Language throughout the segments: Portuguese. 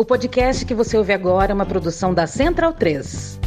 O podcast que você ouve agora é uma produção da Central 3.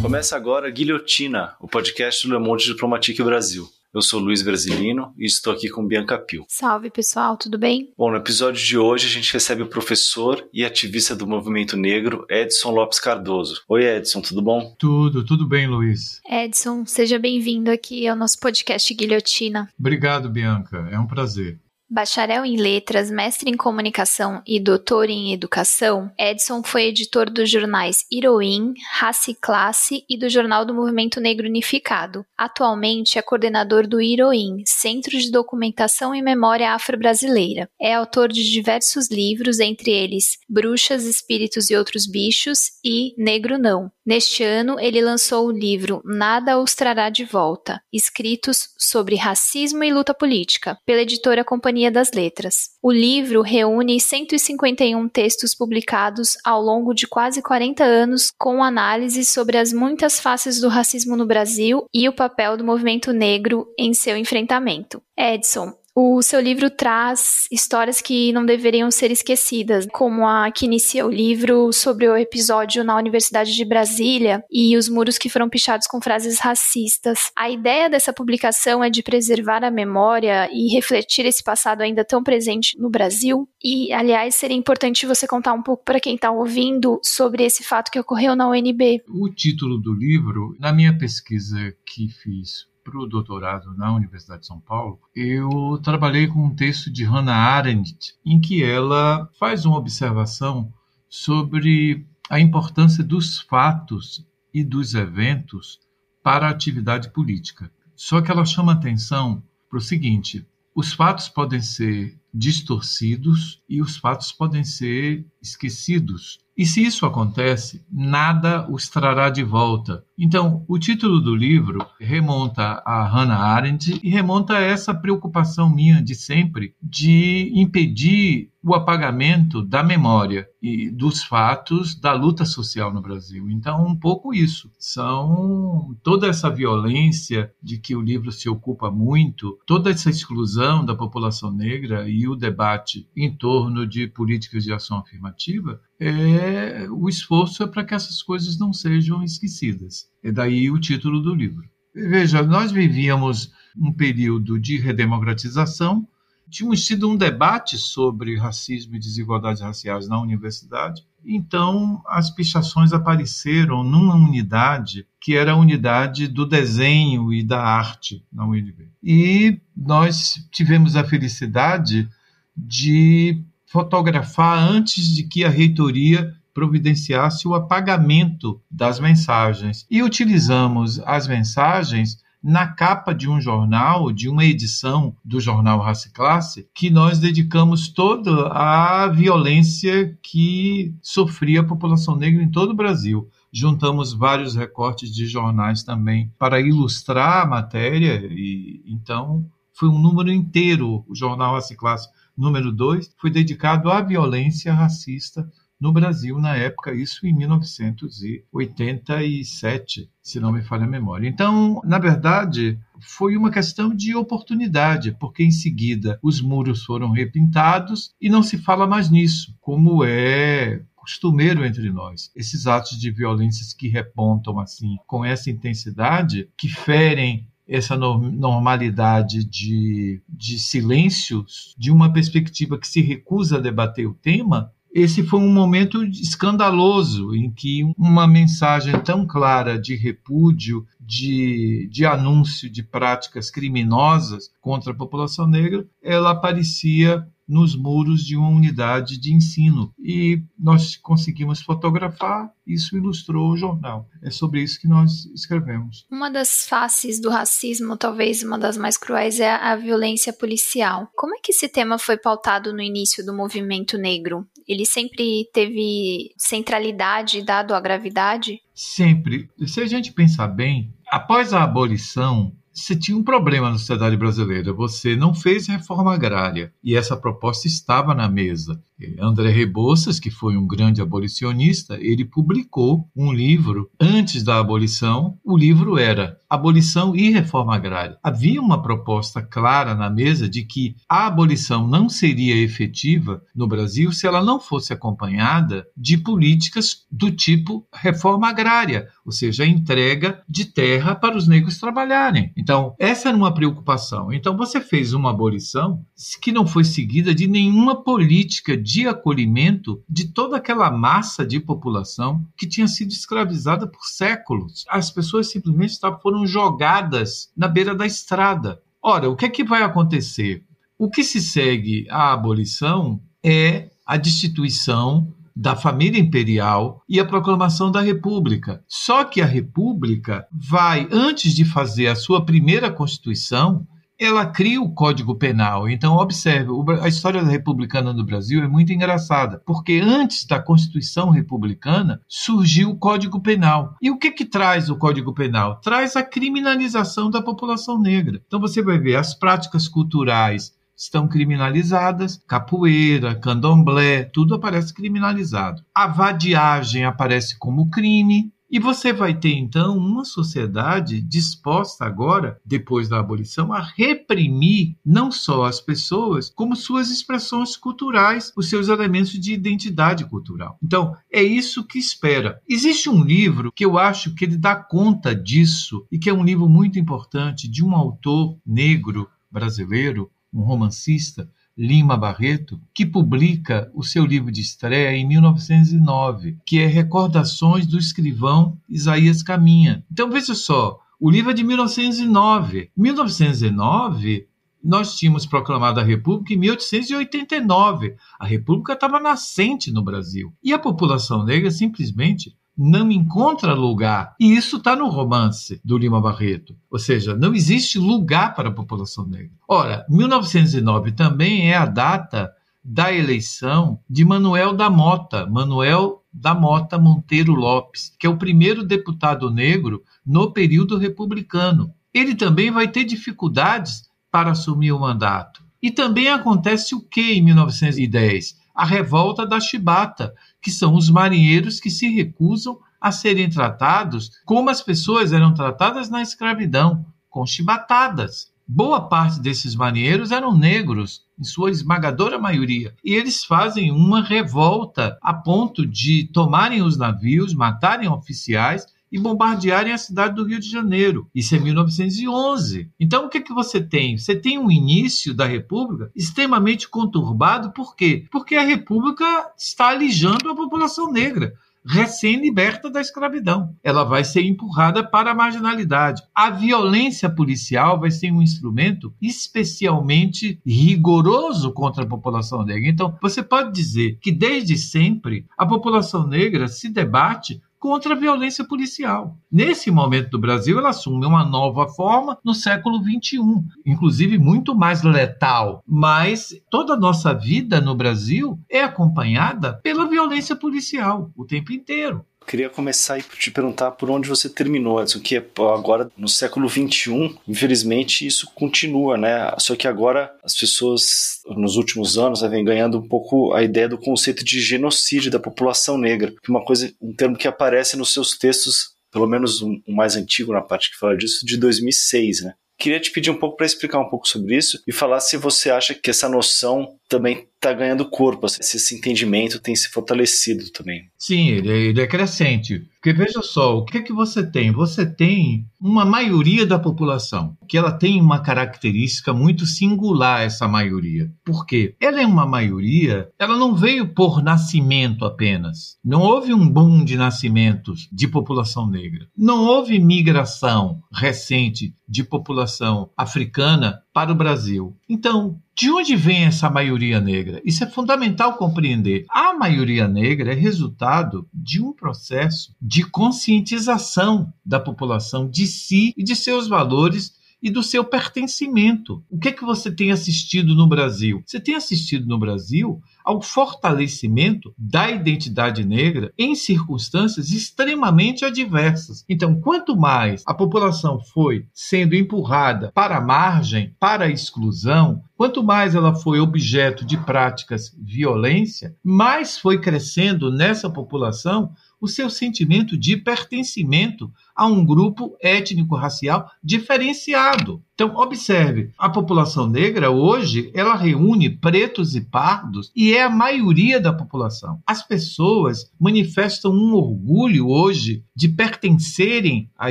Começa agora Guilhotina, o podcast do Le Monde Diplomatique Brasil. Eu sou Luiz Brasilino e estou aqui com Bianca Pio. Salve pessoal, tudo bem? Bom, no episódio de hoje a gente recebe o professor e ativista do movimento negro Edson Lopes Cardoso. Oi Edson, tudo bom? Tudo, tudo bem, Luiz. Edson, seja bem-vindo aqui ao nosso podcast Guilhotina. Obrigado, Bianca, é um prazer. Bacharel em Letras, mestre em Comunicação e doutor em Educação, Edson foi editor dos jornais Heroin, Raça e Classe e do Jornal do Movimento Negro Unificado. Atualmente é coordenador do Heroin, Centro de Documentação e Memória Afro-Brasileira. É autor de diversos livros, entre eles Bruxas, Espíritos e Outros Bichos e Negro Não. Neste ano, ele lançou o livro Nada os Trará de Volta, escritos sobre racismo e luta política, pela editora Companhia das Letras. O livro reúne 151 textos publicados ao longo de quase 40 anos com análises sobre as muitas faces do racismo no Brasil e o papel do movimento negro em seu enfrentamento. Edson, o seu livro traz histórias que não deveriam ser esquecidas, como a que inicia o livro sobre o episódio na Universidade de Brasília e os muros que foram pichados com frases racistas. A ideia dessa publicação é de preservar a memória e refletir esse passado ainda tão presente no Brasil. E, aliás, seria importante você contar um pouco para quem está ouvindo sobre esse fato que ocorreu na UNB. O título do livro, na minha pesquisa que fiz para o doutorado na Universidade de São Paulo, eu trabalhei com um texto de Hannah Arendt, em que ela faz uma observação sobre a importância dos fatos e dos eventos para a atividade política. Só que ela chama atenção para o seguinte: os fatos podem ser distorcidos e os fatos podem ser esquecidos. E se isso acontece, nada os trará de volta. Então, o título do livro remonta a Hannah Arendt e remonta a essa preocupação minha de sempre de impedir o apagamento da memória e dos fatos da luta social no Brasil. Então, um pouco isso. São toda essa violência de que o livro se ocupa muito, toda essa exclusão da população negra e o debate em torno de políticas de ação afirmativa, é o esforço é para que essas coisas não sejam esquecidas. É daí o título do livro. Veja, nós vivíamos um período de redemocratização, tínhamos tido um debate sobre racismo e desigualdades raciais na universidade, então as pichações apareceram numa unidade que era a unidade do desenho e da arte na UNB. E nós tivemos a felicidade de fotografar antes de que a reitoria providenciasse o apagamento das mensagens. E utilizamos as mensagens na capa de um jornal, de uma edição do jornal Raça e Classe, que nós dedicamos toda à violência que sofria a população negra em todo o Brasil. Juntamos vários recortes de jornais também para ilustrar a matéria e então foi um número inteiro o jornal Raça e Classe número 2 foi dedicado à violência racista no Brasil na época, isso em 1987, se não me falha a memória. Então, na verdade, foi uma questão de oportunidade, porque em seguida os muros foram repintados e não se fala mais nisso, como é costumeiro entre nós. Esses atos de violências que repontam assim com essa intensidade, que ferem essa normalidade de, de silêncios, de uma perspectiva que se recusa a debater o tema, esse foi um momento escandaloso em que uma mensagem tão clara de repúdio, de, de anúncio de práticas criminosas contra a população negra, ela aparecia nos muros de uma unidade de ensino. E nós conseguimos fotografar, isso ilustrou o jornal. É sobre isso que nós escrevemos. Uma das faces do racismo, talvez uma das mais cruéis, é a violência policial. Como é que esse tema foi pautado no início do movimento negro? Ele sempre teve centralidade dado à gravidade? Sempre. Se a gente pensar bem, após a abolição você tinha um problema na sociedade brasileira. Você não fez reforma agrária e essa proposta estava na mesa. André Rebouças, que foi um grande abolicionista, ele publicou um livro antes da abolição. O livro era Abolição e Reforma Agrária. Havia uma proposta clara na mesa de que a abolição não seria efetiva no Brasil se ela não fosse acompanhada de políticas do tipo reforma agrária, ou seja, a entrega de terra para os negros trabalharem. Então, essa era uma preocupação. Então, você fez uma abolição que não foi seguida de nenhuma política de acolhimento de toda aquela massa de população que tinha sido escravizada por séculos. As pessoas simplesmente foram jogadas na beira da estrada. Ora, o que é que vai acontecer? O que se segue à abolição é a destituição da família imperial e a proclamação da República. Só que a República vai, antes de fazer a sua primeira Constituição, ela cria o Código Penal. Então, observe, a história republicana no Brasil é muito engraçada, porque antes da Constituição Republicana surgiu o Código Penal. E o que que traz o Código Penal? Traz a criminalização da população negra. Então, você vai ver as práticas culturais estão criminalizadas, capoeira, candomblé, tudo aparece criminalizado. A vadiagem aparece como crime, e você vai ter então uma sociedade disposta agora, depois da abolição, a reprimir não só as pessoas, como suas expressões culturais, os seus elementos de identidade cultural. Então, é isso que espera. Existe um livro que eu acho que ele dá conta disso e que é um livro muito importante de um autor negro brasileiro, um romancista, Lima Barreto, que publica o seu livro de estreia em 1909, que é Recordações do Escrivão Isaías Caminha. Então veja só, o livro é de 1909. 1909 nós tínhamos proclamado a República em 1889. A República estava nascente no Brasil. E a população negra simplesmente não encontra lugar. E isso está no romance do Lima Barreto. Ou seja, não existe lugar para a população negra. Ora, 1909 também é a data da eleição de Manuel da Mota, Manuel da Mota Monteiro Lopes, que é o primeiro deputado negro no período republicano. Ele também vai ter dificuldades para assumir o mandato. E também acontece o que em 1910? A revolta da Chibata, que são os marinheiros que se recusam a serem tratados como as pessoas eram tratadas na escravidão, com chibatadas. Boa parte desses marinheiros eram negros, em sua esmagadora maioria, e eles fazem uma revolta a ponto de tomarem os navios, matarem oficiais e bombardearem a cidade do Rio de Janeiro. Isso é 1911. Então o que, que você tem? Você tem um início da República extremamente conturbado, por quê? Porque a República está alijando a população negra recém-liberta da escravidão. Ela vai ser empurrada para a marginalidade. A violência policial vai ser um instrumento especialmente rigoroso contra a população negra. Então, você pode dizer que desde sempre a população negra se debate contra a violência policial. Nesse momento do Brasil, ela assume uma nova forma no século XXI, inclusive muito mais letal. Mas toda a nossa vida no Brasil é acompanhada pela violência policial o tempo inteiro. Queria começar e te perguntar por onde você terminou, Edson, que agora no século XXI, infelizmente isso continua, né? Só que agora as pessoas, nos últimos anos, né, vem ganhando um pouco a ideia do conceito de genocídio da população negra, é uma coisa, um termo que aparece nos seus textos, pelo menos o um, mais antigo na parte que fala disso, de 2006, né? Queria te pedir um pouco para explicar um pouco sobre isso e falar se você acha que essa noção também está ganhando corpo, se esse entendimento tem se fortalecido também. Sim, ele é, ele é crescente. Porque veja só, o que é que você tem? Você tem uma maioria da população, que ela tem uma característica muito singular, essa maioria. Por quê? Ela é uma maioria, ela não veio por nascimento apenas. Não houve um boom de nascimentos de população negra. Não houve migração recente de população africana para o Brasil. Então, de onde vem essa maioria negra? Isso é fundamental compreender. A maioria negra é resultado de um processo de conscientização da população de si e de seus valores e do seu pertencimento. O que é que você tem assistido no Brasil? Você tem assistido no Brasil ao fortalecimento da identidade negra em circunstâncias extremamente adversas. Então, quanto mais a população foi sendo empurrada para a margem, para a exclusão, Quanto mais ela foi objeto de práticas violência, mais foi crescendo nessa população o seu sentimento de pertencimento a um grupo étnico-racial diferenciado. Então, observe, a população negra hoje, ela reúne pretos e pardos e é a maioria da população. As pessoas manifestam um orgulho hoje de pertencerem a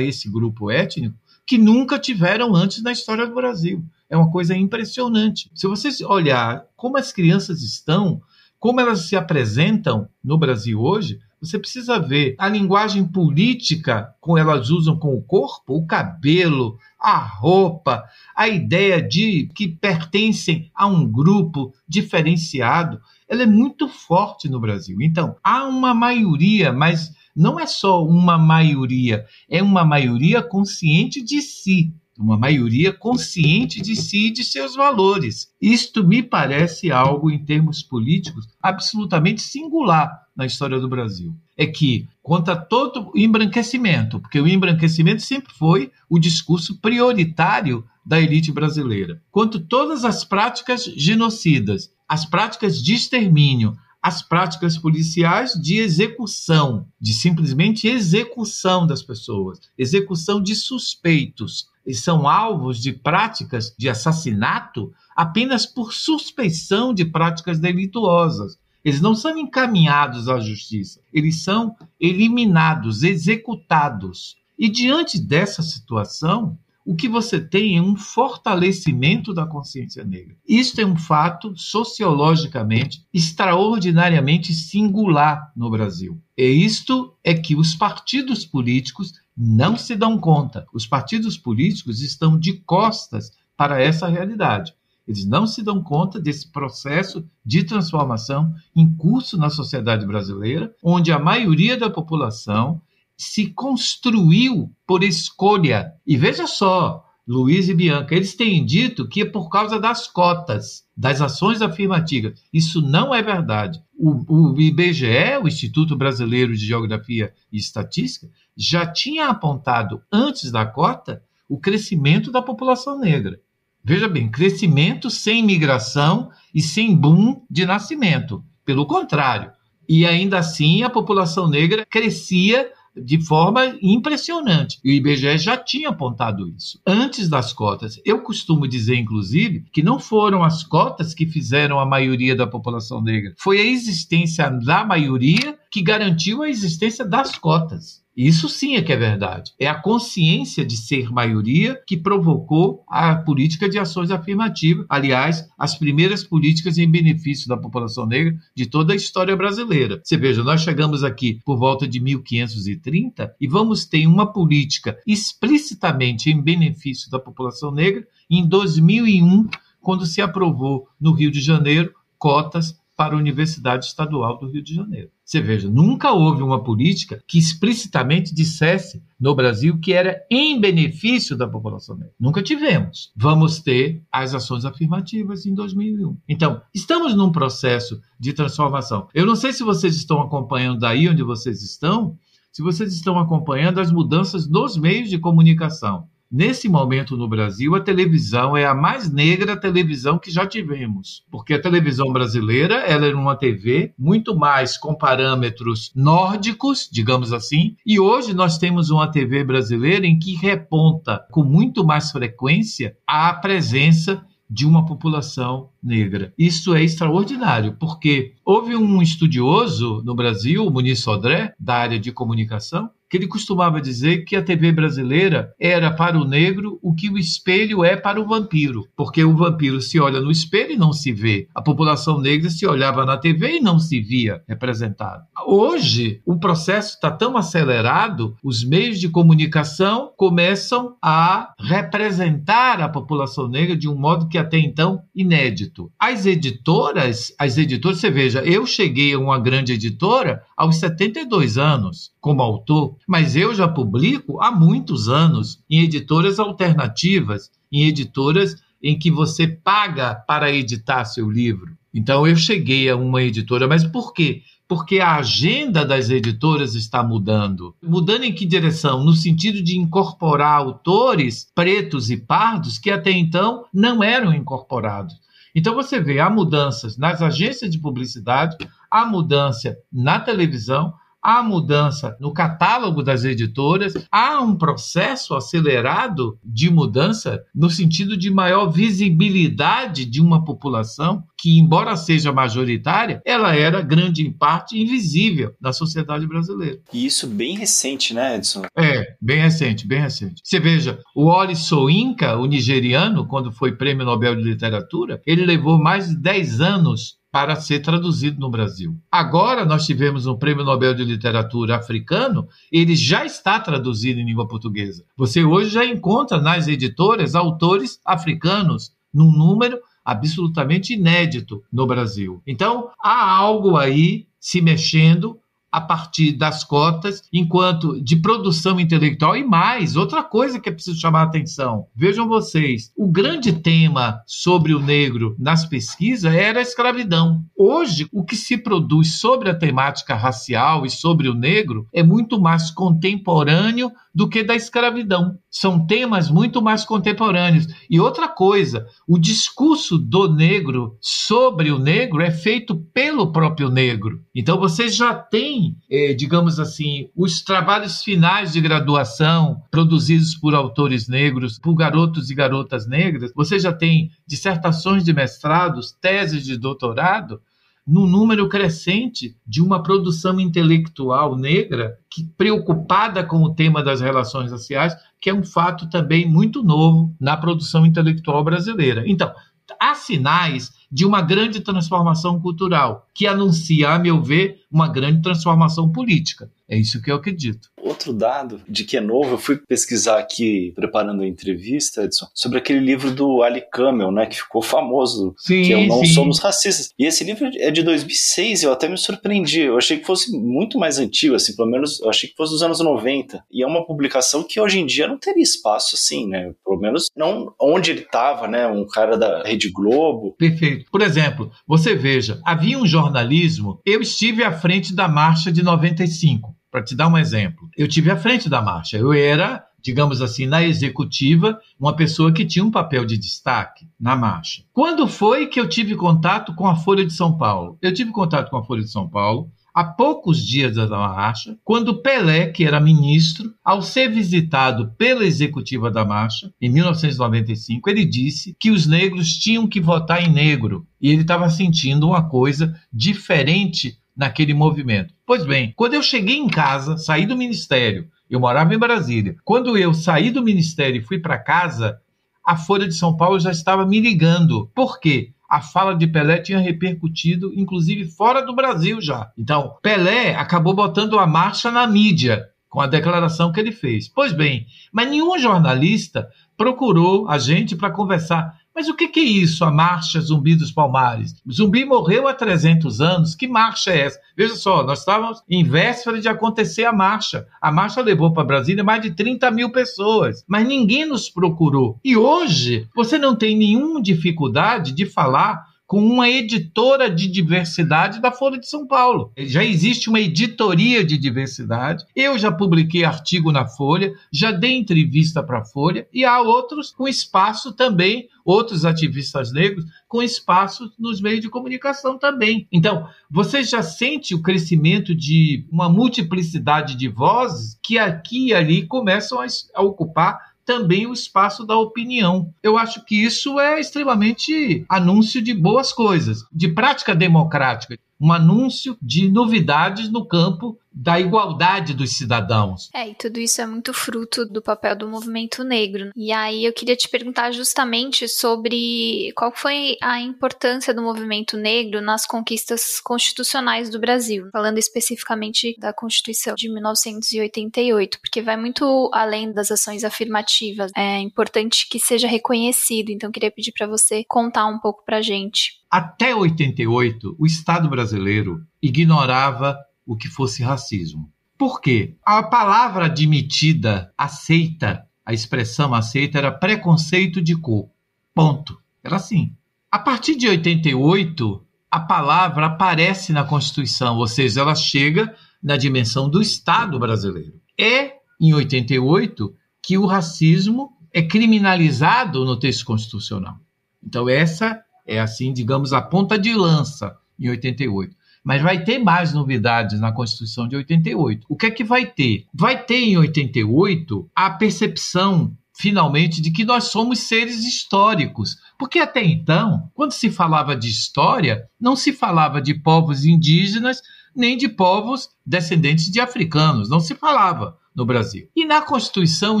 esse grupo étnico que nunca tiveram antes na história do Brasil. É uma coisa impressionante. Se você olhar como as crianças estão, como elas se apresentam no Brasil hoje, você precisa ver a linguagem política como elas usam com o corpo, o cabelo, a roupa, a ideia de que pertencem a um grupo diferenciado, ela é muito forte no Brasil. Então, há uma maioria, mas não é só uma maioria, é uma maioria consciente de si uma maioria consciente de si e de seus valores. Isto me parece algo, em termos políticos, absolutamente singular na história do Brasil. É que, quanto a todo o embranquecimento, porque o embranquecimento sempre foi o discurso prioritário da elite brasileira, quanto todas as práticas genocidas, as práticas de extermínio, as práticas policiais de execução, de simplesmente execução das pessoas, execução de suspeitos, e são alvos de práticas de assassinato apenas por suspeição de práticas delituosas. Eles não são encaminhados à justiça, eles são eliminados, executados. E diante dessa situação, o que você tem é um fortalecimento da consciência negra. Isto é um fato sociologicamente extraordinariamente singular no Brasil. E isto é que os partidos políticos não se dão conta. Os partidos políticos estão de costas para essa realidade. Eles não se dão conta desse processo de transformação em curso na sociedade brasileira, onde a maioria da população se construiu por escolha. E veja só, Luiz e Bianca, eles têm dito que é por causa das cotas, das ações afirmativas. Isso não é verdade. O, o IBGE, o Instituto Brasileiro de Geografia e Estatística, já tinha apontado antes da cota o crescimento da população negra. Veja bem, crescimento sem migração e sem boom de nascimento. Pelo contrário. E ainda assim a população negra crescia de forma impressionante. E o IBGE já tinha apontado isso antes das cotas. Eu costumo dizer, inclusive, que não foram as cotas que fizeram a maioria da população negra, foi a existência da maioria que garantiu a existência das cotas. Isso sim é que é verdade. É a consciência de ser maioria que provocou a política de ações afirmativas. Aliás, as primeiras políticas em benefício da população negra de toda a história brasileira. Você veja, nós chegamos aqui por volta de 1530 e vamos ter uma política explicitamente em benefício da população negra em 2001, quando se aprovou no Rio de Janeiro cotas para a Universidade Estadual do Rio de Janeiro. Você veja, nunca houve uma política que explicitamente dissesse no Brasil que era em benefício da população negra. Nunca tivemos. Vamos ter as ações afirmativas em 2001. Então, estamos num processo de transformação. Eu não sei se vocês estão acompanhando daí onde vocês estão, se vocês estão acompanhando as mudanças nos meios de comunicação. Nesse momento no Brasil, a televisão é a mais negra televisão que já tivemos, porque a televisão brasileira ela é uma TV muito mais com parâmetros nórdicos, digamos assim, e hoje nós temos uma TV brasileira em que reponta com muito mais frequência a presença de uma população negra. Isso é extraordinário, porque houve um estudioso no Brasil, o Muniz Sodré, da área de comunicação, que ele costumava dizer que a TV brasileira era para o negro o que o espelho é para o vampiro, porque o vampiro se olha no espelho e não se vê. A população negra se olhava na TV e não se via representada. Hoje, o processo está tão acelerado, os meios de comunicação começam a representar a população negra de um modo que até então inédito. As editoras, as editoras, você veja, eu cheguei a uma grande editora aos 72 anos como autor, mas eu já publico há muitos anos em editoras alternativas, em editoras em que você paga para editar seu livro. Então eu cheguei a uma editora, mas por quê? Porque a agenda das editoras está mudando. Mudando em que direção? No sentido de incorporar autores pretos e pardos que até então não eram incorporados. Então você vê há mudanças nas agências de publicidade, há mudança na televisão, há mudança no catálogo das editoras, há um processo acelerado de mudança no sentido de maior visibilidade de uma população que, embora seja majoritária, ela era grande em parte invisível na sociedade brasileira. E isso bem recente, né, Edson? É, bem recente, bem recente. Você veja, o Oli Soinka, o nigeriano, quando foi prêmio Nobel de Literatura, ele levou mais de 10 anos para ser traduzido no Brasil. Agora nós tivemos um Prêmio Nobel de Literatura africano, ele já está traduzido em língua portuguesa. Você hoje já encontra nas editoras autores africanos num número absolutamente inédito no Brasil. Então, há algo aí se mexendo a partir das cotas, enquanto de produção intelectual e mais, outra coisa que é preciso chamar a atenção. Vejam vocês, o grande tema sobre o negro nas pesquisas era a escravidão. Hoje, o que se produz sobre a temática racial e sobre o negro é muito mais contemporâneo do que da escravidão. São temas muito mais contemporâneos. E outra coisa, o discurso do negro sobre o negro é feito pelo próprio negro. Então você já tem, eh, digamos assim, os trabalhos finais de graduação produzidos por autores negros, por garotos e garotas negras. Você já tem dissertações de mestrados, teses de doutorado num número crescente de uma produção intelectual negra que preocupada com o tema das relações raciais, que é um fato também muito novo na produção intelectual brasileira. Então, há sinais de uma grande transformação cultural, que anuncia, a meu ver, uma grande transformação política. É isso que eu acredito. Outro dado de que é novo, eu fui pesquisar aqui, preparando a entrevista, Edson, sobre aquele livro do Ali Camel, né, que ficou famoso, sim, que é o Não sim. Somos Racistas. E esse livro é de 2006, eu até me surpreendi. Eu achei que fosse muito mais antigo, assim, pelo menos eu achei que fosse dos anos 90. E é uma publicação que hoje em dia não teria espaço assim, né? Pelo menos não onde ele estava, né? Um cara da Rede Globo. Perfeito. Por exemplo, você veja, havia um jornalismo, eu estive à frente da marcha de 95, para te dar um exemplo. Eu tive à frente da marcha, eu era, digamos assim, na executiva, uma pessoa que tinha um papel de destaque na marcha. Quando foi que eu tive contato com a Folha de São Paulo? Eu tive contato com a Folha de São Paulo há poucos dias da marcha, quando Pelé, que era ministro, ao ser visitado pela executiva da marcha, em 1995, ele disse que os negros tinham que votar em negro. E ele estava sentindo uma coisa diferente naquele movimento. Pois bem, quando eu cheguei em casa, saí do ministério, eu morava em Brasília. Quando eu saí do ministério e fui para casa, a Folha de São Paulo já estava me ligando. Por quê? A fala de Pelé tinha repercutido, inclusive fora do Brasil já. Então, Pelé acabou botando a marcha na mídia com a declaração que ele fez. Pois bem, mas nenhum jornalista procurou a gente para conversar. Mas o que, é isso, a marcha Zumbi dos Palmares? Zumbi morreu há 300 anos, que marcha é essa? Veja só, nós estávamos em véspera de acontecer a marcha. A marcha levou para Brasília mais de 30 mil pessoas, mas ninguém nos procurou. E hoje, você não tem nenhuma dificuldade de falar com uma editora de diversidade da Folha de São Paulo. Já existe uma editoria de diversidade. Eu já publiquei artigo na Folha, já dei entrevista para a Folha e há outros com espaço também, outros ativistas negros com espaço nos meios de comunicação também. Então, você já sente o crescimento de uma multiplicidade de vozes que aqui e ali começam a ocupar também o espaço da opinião. Eu acho que isso é extremamente anúncio de boas coisas, de prática democrática, um anúncio de novidades no campo da igualdade dos cidadãos. É, e tudo isso é muito fruto do papel do movimento negro. E aí eu queria te perguntar justamente sobre qual foi a importância do movimento negro nas conquistas constitucionais do Brasil, falando especificamente da Constituição de 1988, porque vai muito além das ações afirmativas. É importante que seja reconhecido, então queria pedir para você contar um pouco pra gente. Até 88, o Estado brasileiro ignorava o que fosse racismo. Por quê? A palavra admitida, aceita, a expressão aceita era preconceito de cor. Ponto. Era assim. A partir de 88, a palavra aparece na Constituição, ou seja, ela chega na dimensão do Estado brasileiro. É em 88 que o racismo é criminalizado no texto constitucional. Então essa é assim, digamos, a ponta de lança em 88. Mas vai ter mais novidades na Constituição de 88. O que é que vai ter? Vai ter em 88 a percepção finalmente de que nós somos seres históricos. Porque até então, quando se falava de história, não se falava de povos indígenas nem de povos descendentes de africanos, não se falava no Brasil. E na Constituição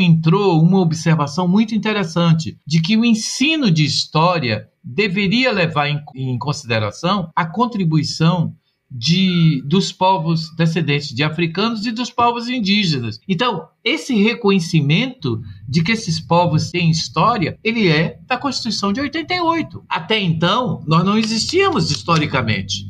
entrou uma observação muito interessante de que o ensino de história deveria levar em, em consideração a contribuição de, dos povos descendentes de africanos e dos povos indígenas. Então, esse reconhecimento de que esses povos têm história, ele é da Constituição de 88. Até então, nós não existíamos historicamente.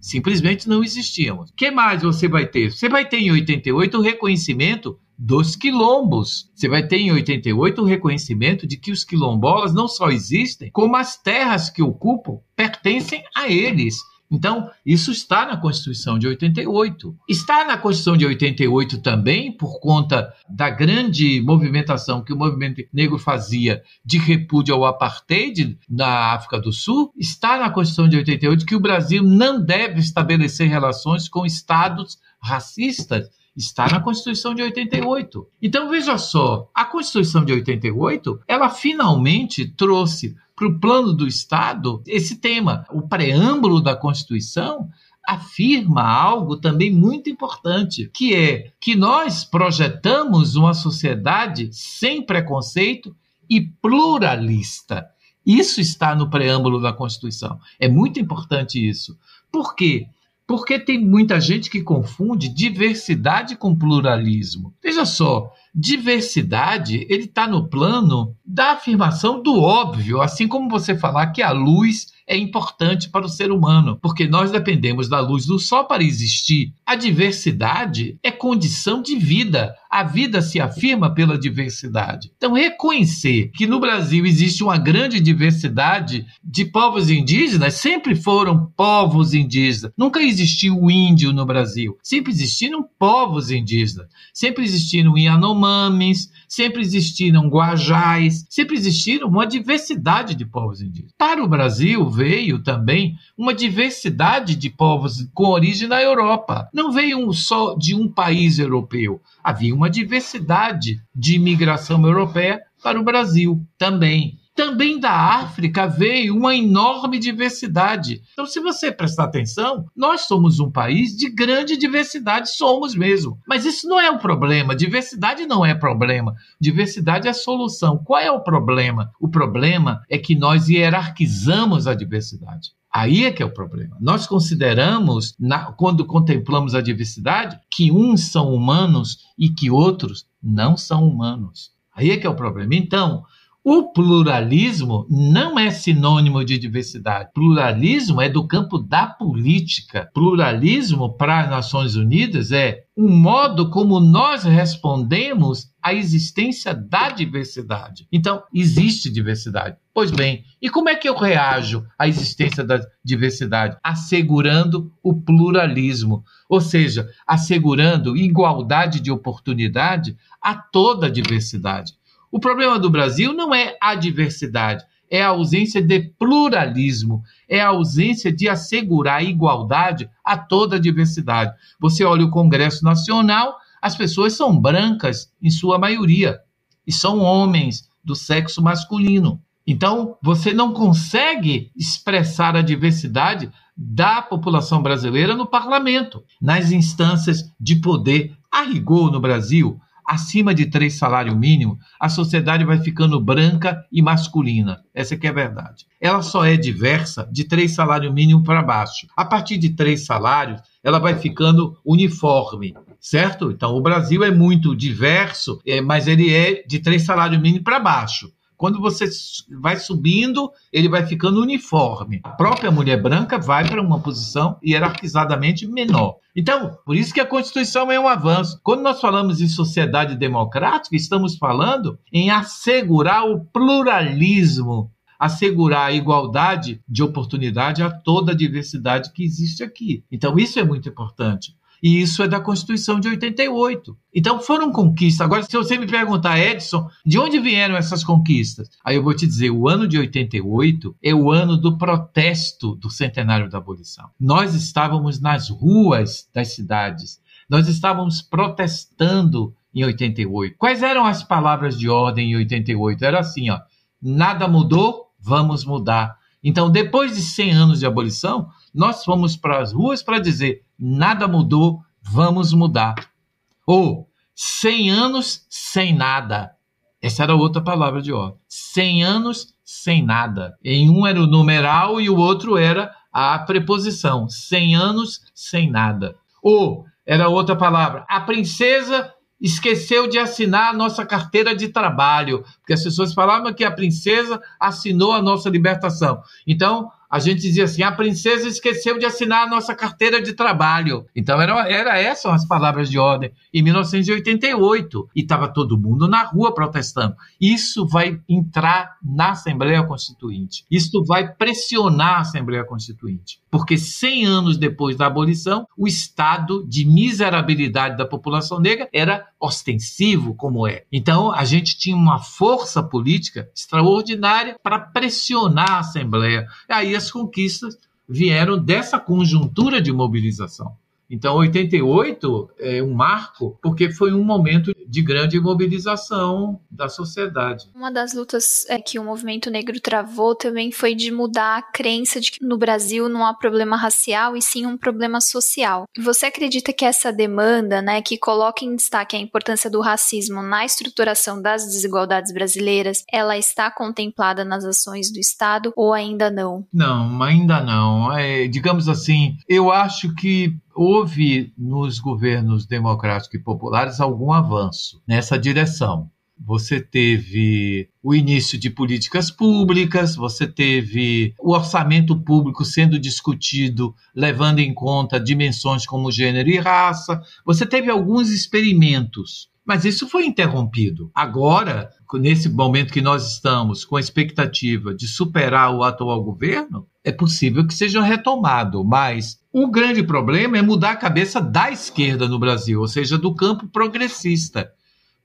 Simplesmente não existíamos. O que mais você vai ter? Você vai ter em 88 o reconhecimento dos quilombos. Você vai ter em 88 o reconhecimento de que os quilombolas não só existem, como as terras que ocupam pertencem a eles. Então, isso está na Constituição de 88. Está na Constituição de 88 também, por conta da grande movimentação que o movimento negro fazia de repúdio ao apartheid na África do Sul. Está na Constituição de 88 que o Brasil não deve estabelecer relações com estados racistas Está na Constituição de 88. Então veja só, a Constituição de 88, ela finalmente trouxe para o plano do Estado esse tema. O preâmbulo da Constituição afirma algo também muito importante, que é que nós projetamos uma sociedade sem preconceito e pluralista. Isso está no preâmbulo da Constituição. É muito importante isso. Por quê? Porque tem muita gente que confunde diversidade com pluralismo. Veja só, diversidade ele está no plano da afirmação do óbvio, assim como você falar que a luz é importante para o ser humano, porque nós dependemos da luz do sol para existir. A diversidade é condição de vida. A vida se afirma pela diversidade. Então, reconhecer que no Brasil existe uma grande diversidade de povos indígenas, sempre foram povos indígenas. Nunca existiu o índio no Brasil. Sempre existiram povos indígenas. Sempre existiram Yanomamis, sempre existiram Guajais, sempre existiram uma diversidade de povos indígenas. Para o Brasil, veio também uma diversidade de povos com origem na Europa. Não veio um só de um país europeu. Havia uma diversidade de imigração europeia para o Brasil também. Também da África veio uma enorme diversidade. Então, se você prestar atenção, nós somos um país de grande diversidade, somos mesmo. Mas isso não é o problema. Diversidade não é problema. Diversidade é solução. Qual é o problema? O problema é que nós hierarquizamos a diversidade. Aí é que é o problema. Nós consideramos, na, quando contemplamos a diversidade, que uns são humanos e que outros não são humanos. Aí é que é o problema. Então, o pluralismo não é sinônimo de diversidade. Pluralismo é do campo da política. Pluralismo para as Nações Unidas é um modo como nós respondemos à existência da diversidade. Então, existe diversidade. Pois bem, e como é que eu reajo à existência da diversidade? Assegurando o pluralismo, ou seja, assegurando igualdade de oportunidade a toda a diversidade. O problema do Brasil não é a diversidade, é a ausência de pluralismo, é a ausência de assegurar igualdade a toda a diversidade. Você olha o Congresso Nacional, as pessoas são brancas, em sua maioria, e são homens do sexo masculino. Então, você não consegue expressar a diversidade da população brasileira no parlamento, nas instâncias de poder. A rigor, no Brasil, acima de três salário mínimo, a sociedade vai ficando branca e masculina. Essa que é a verdade. Ela só é diversa de três salário mínimo para baixo. A partir de três salários, ela vai ficando uniforme, certo? Então, o Brasil é muito diverso, é, mas ele é de três salário mínimo para baixo. Quando você vai subindo, ele vai ficando uniforme. A própria mulher branca vai para uma posição hierarquizadamente menor. Então, por isso que a Constituição é um avanço. Quando nós falamos em sociedade democrática, estamos falando em assegurar o pluralismo assegurar a igualdade de oportunidade a toda a diversidade que existe aqui. Então, isso é muito importante. E isso é da Constituição de 88. Então foram conquistas. Agora, se você me perguntar, Edson, de onde vieram essas conquistas? Aí eu vou te dizer: o ano de 88 é o ano do protesto do centenário da abolição. Nós estávamos nas ruas das cidades, nós estávamos protestando em 88. Quais eram as palavras de ordem em 88? Era assim, ó: nada mudou, vamos mudar. Então, depois de 100 anos de abolição, nós fomos para as ruas para dizer: nada mudou, vamos mudar. Ou 100 anos sem nada. Essa era outra palavra de ordem. 100 anos sem nada. Em um era o numeral e o outro era a preposição. 100 anos sem nada. Ou era outra palavra. A princesa esqueceu de assinar a nossa carteira de trabalho, porque as pessoas falavam que a princesa assinou a nossa libertação. Então, a gente dizia assim: a princesa esqueceu de assinar a nossa carteira de trabalho. Então, era, era essas as palavras de ordem, em 1988. E estava todo mundo na rua protestando. Isso vai entrar na Assembleia Constituinte. Isso vai pressionar a Assembleia Constituinte. Porque 100 anos depois da abolição, o estado de miserabilidade da população negra era ostensivo, como é. Então, a gente tinha uma força política extraordinária para pressionar a Assembleia. E aí as conquistas vieram dessa conjuntura de mobilização. Então, 88 é um marco porque foi um momento de grande mobilização da sociedade. Uma das lutas é, que o movimento negro travou também foi de mudar a crença de que no Brasil não há problema racial e sim um problema social. Você acredita que essa demanda, né, que coloca em destaque a importância do racismo na estruturação das desigualdades brasileiras, ela está contemplada nas ações do Estado ou ainda não? Não, ainda não. É, digamos assim, eu acho que houve nos governos democráticos e populares algum avanço nessa direção. Você teve o início de políticas públicas, você teve o orçamento público sendo discutido, levando em conta dimensões como gênero e raça, você teve alguns experimentos. Mas isso foi interrompido. Agora, nesse momento que nós estamos com a expectativa de superar o atual governo, é possível que seja retomado, mas o grande problema é mudar a cabeça da esquerda no Brasil, ou seja, do campo progressista.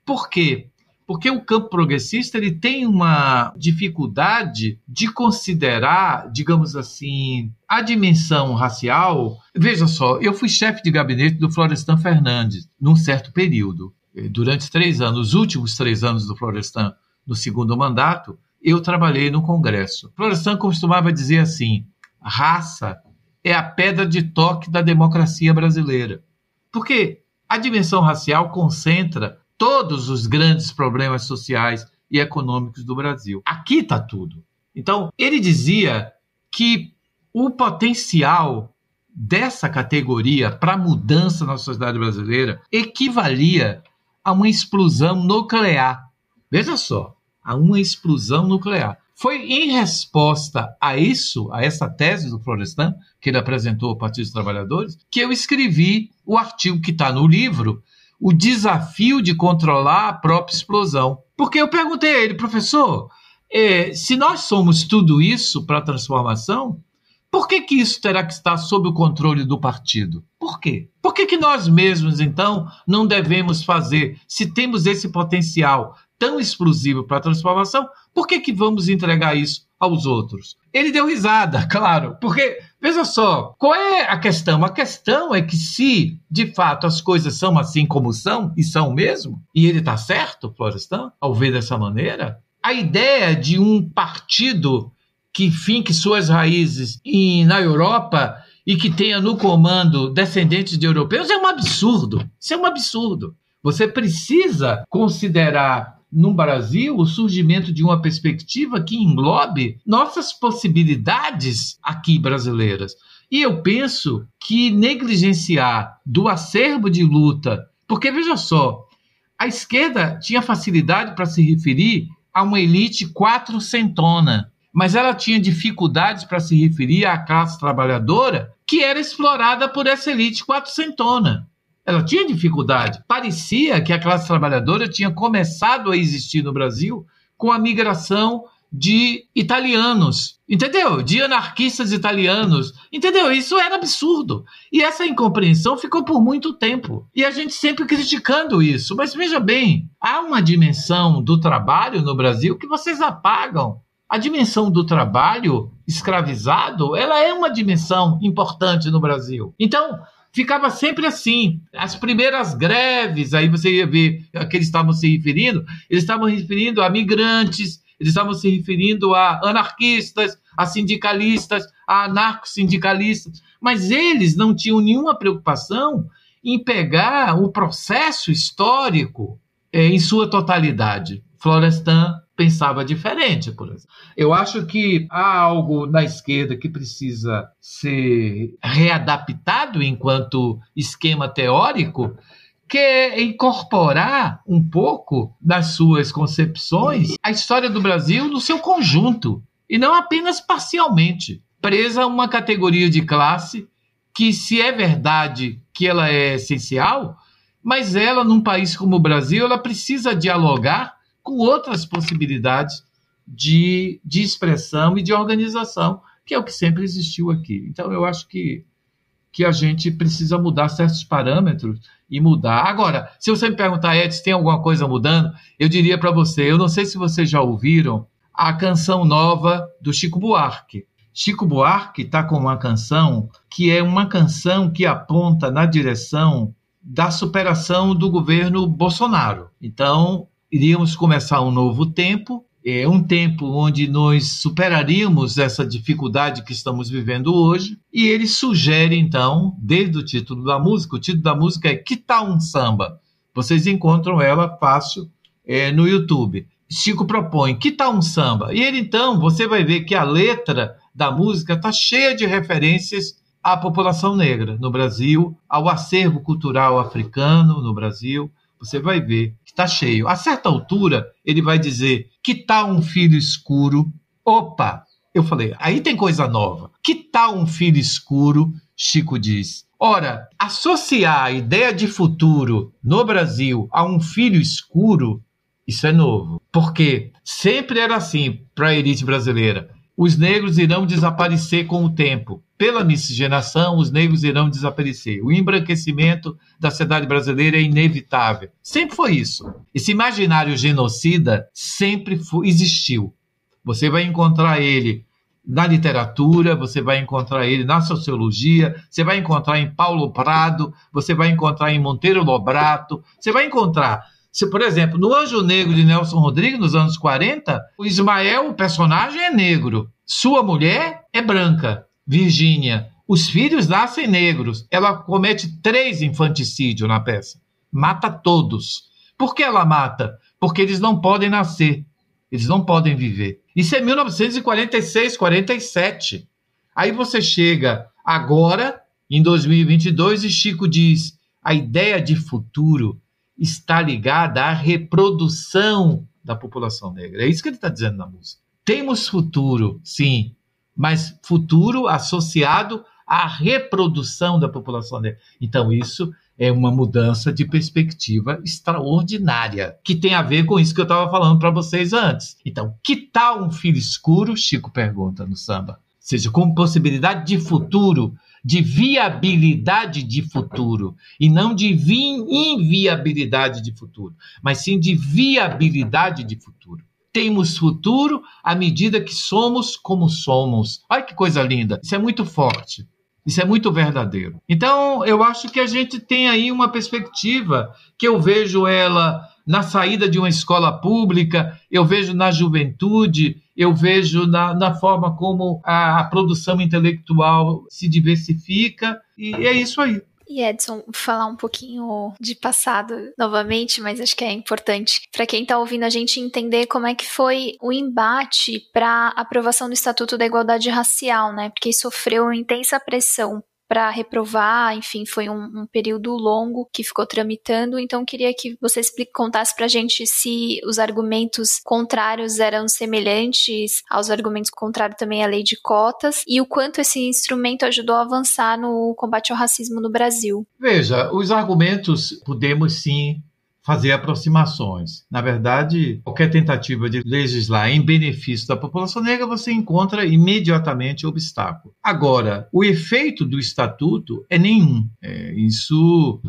Por quê? Porque o campo progressista ele tem uma dificuldade de considerar, digamos assim, a dimensão racial. Veja só, eu fui chefe de gabinete do Florestan Fernandes num certo período. Durante três anos, os últimos três anos do Florestan, no segundo mandato, eu trabalhei no Congresso. Florestan costumava dizer assim: raça é a pedra de toque da democracia brasileira. Porque a dimensão racial concentra todos os grandes problemas sociais e econômicos do Brasil. Aqui está tudo. Então, ele dizia que o potencial dessa categoria para mudança na sociedade brasileira equivalia a uma explosão nuclear. Veja só, a uma explosão nuclear. Foi em resposta a isso, a essa tese do Florestan, que ele apresentou ao Partido dos Trabalhadores, que eu escrevi o artigo que está no livro, O Desafio de Controlar a Própria Explosão. Porque eu perguntei a ele, professor, é, se nós somos tudo isso para a transformação, por que, que isso terá que estar sob o controle do partido? Por quê? Por que, que nós mesmos, então, não devemos fazer, se temos esse potencial tão explosivo para a transformação, por que, que vamos entregar isso aos outros? Ele deu risada, claro, porque, veja só, qual é a questão? A questão é que se, de fato, as coisas são assim como são, e são mesmo, e ele está certo, Florestan, ao ver dessa maneira, a ideia de um partido que finque suas raízes em, na Europa e que tenha no comando descendentes de europeus é um absurdo. Isso é um absurdo. Você precisa considerar no Brasil o surgimento de uma perspectiva que englobe nossas possibilidades aqui brasileiras. E eu penso que negligenciar do acervo de luta, porque veja só, a esquerda tinha facilidade para se referir a uma elite quatrocentona, mas ela tinha dificuldades para se referir à classe trabalhadora que era explorada por essa elite quatrocentona. Ela tinha dificuldade. Parecia que a classe trabalhadora tinha começado a existir no Brasil com a migração de italianos, entendeu? De anarquistas italianos, entendeu? Isso era absurdo. E essa incompreensão ficou por muito tempo. E a gente sempre criticando isso. Mas veja bem, há uma dimensão do trabalho no Brasil que vocês apagam. A dimensão do trabalho escravizado, ela é uma dimensão importante no Brasil. Então, ficava sempre assim. As primeiras greves, aí você ia ver a que eles estavam se referindo, eles estavam referindo a migrantes, eles estavam se referindo a anarquistas, a sindicalistas, a anarco-sindicalistas, mas eles não tinham nenhuma preocupação em pegar o processo histórico é, em sua totalidade. Florestan pensava diferente, por exemplo. Eu acho que há algo na esquerda que precisa ser readaptado enquanto esquema teórico, que é incorporar um pouco das suas concepções a história do Brasil no seu conjunto, e não apenas parcialmente, presa a uma categoria de classe que, se é verdade que ela é essencial, mas ela, num país como o Brasil, ela precisa dialogar com outras possibilidades de, de expressão e de organização, que é o que sempre existiu aqui. Então, eu acho que, que a gente precisa mudar certos parâmetros e mudar. Agora, se você me perguntar, Edson, tem alguma coisa mudando? Eu diria para você, eu não sei se vocês já ouviram a canção nova do Chico Buarque. Chico Buarque está com uma canção que é uma canção que aponta na direção da superação do governo Bolsonaro. Então, iríamos começar um novo tempo, é um tempo onde nós superaríamos essa dificuldade que estamos vivendo hoje. E ele sugere, então, desde o título da música, o título da música é Que Tal um Samba? Vocês encontram ela fácil é, no YouTube. Chico propõe, que tal um samba? E ele, então, você vai ver que a letra da música está cheia de referências à população negra no Brasil, ao acervo cultural africano no Brasil. Você vai ver que está cheio. A certa altura, ele vai dizer: que tal um filho escuro? Opa! Eu falei, aí tem coisa nova. Que tal um filho escuro? Chico diz. Ora, associar a ideia de futuro no Brasil a um filho escuro, isso é novo. Porque sempre era assim para a elite brasileira. Os negros irão desaparecer com o tempo. Pela miscigenação, os negros irão desaparecer. O embranquecimento da sociedade brasileira é inevitável. Sempre foi isso. Esse imaginário genocida sempre foi, existiu. Você vai encontrar ele na literatura, você vai encontrar ele na sociologia, você vai encontrar em Paulo Prado, você vai encontrar em Monteiro Lobrato, você vai encontrar se, por exemplo, no Anjo Negro de Nelson Rodrigues, nos anos 40, o Ismael, o personagem, é negro. Sua mulher é branca, Virgínia. Os filhos nascem negros. Ela comete três infanticídios na peça. Mata todos. Por que ela mata? Porque eles não podem nascer. Eles não podem viver. Isso é 1946, 47. Aí você chega agora, em 2022, e Chico diz: a ideia de futuro está ligada à reprodução da população negra. É isso que ele está dizendo na música. Temos futuro, sim, mas futuro associado à reprodução da população negra. Então, isso é uma mudança de perspectiva extraordinária, que tem a ver com isso que eu estava falando para vocês antes. Então, que tal um filho escuro? Chico pergunta no samba. Ou seja, com possibilidade de futuro de viabilidade de futuro e não de inviabilidade de futuro, mas sim de viabilidade de futuro. Temos futuro à medida que somos como somos. Olha que coisa linda! Isso é muito forte. Isso é muito verdadeiro. Então, eu acho que a gente tem aí uma perspectiva que eu vejo ela na saída de uma escola pública, eu vejo na juventude, eu vejo na, na forma como a, a produção intelectual se diversifica, e é isso aí. E Edson, falar um pouquinho de passado novamente, mas acho que é importante para quem está ouvindo a gente entender como é que foi o embate para aprovação do Estatuto da Igualdade Racial, né? Porque sofreu intensa pressão para reprovar, enfim, foi um, um, período longo que ficou tramitando, então queria que você explique, contasse para a gente se os argumentos contrários eram semelhantes aos argumentos contrários também à lei de cotas e o quanto esse instrumento ajudou a avançar no combate ao racismo no Brasil. Veja, os argumentos podemos sim fazer aproximações. Na verdade, qualquer tentativa de legislar em benefício da população negra, você encontra imediatamente obstáculo. Agora, o efeito do estatuto é nenhum. É, isso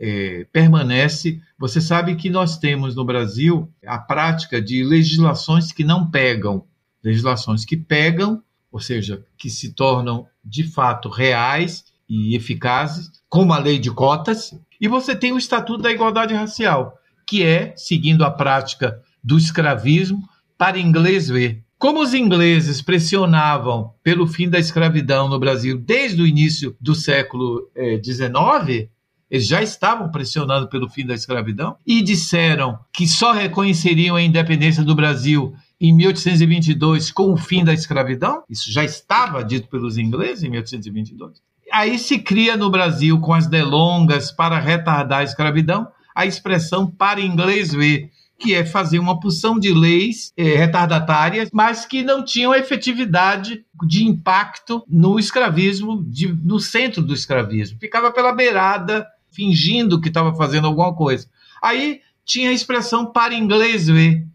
é, permanece. Você sabe que nós temos no Brasil a prática de legislações que não pegam, legislações que pegam, ou seja, que se tornam de fato reais e eficazes, como a lei de cotas, e você tem o Estatuto da Igualdade Racial, que é, seguindo a prática do escravismo, para inglês ver. Como os ingleses pressionavam pelo fim da escravidão no Brasil desde o início do século XIX, eh, eles já estavam pressionando pelo fim da escravidão e disseram que só reconheceriam a independência do Brasil em 1822 com o fim da escravidão. Isso já estava dito pelos ingleses em 1822. Aí se cria no Brasil, com as delongas para retardar a escravidão, a expressão para inglês ver, que é fazer uma porção de leis eh, retardatárias, mas que não tinham efetividade de impacto no escravismo, de, no centro do escravismo. Ficava pela beirada, fingindo que estava fazendo alguma coisa. Aí tinha a expressão para inglês ver.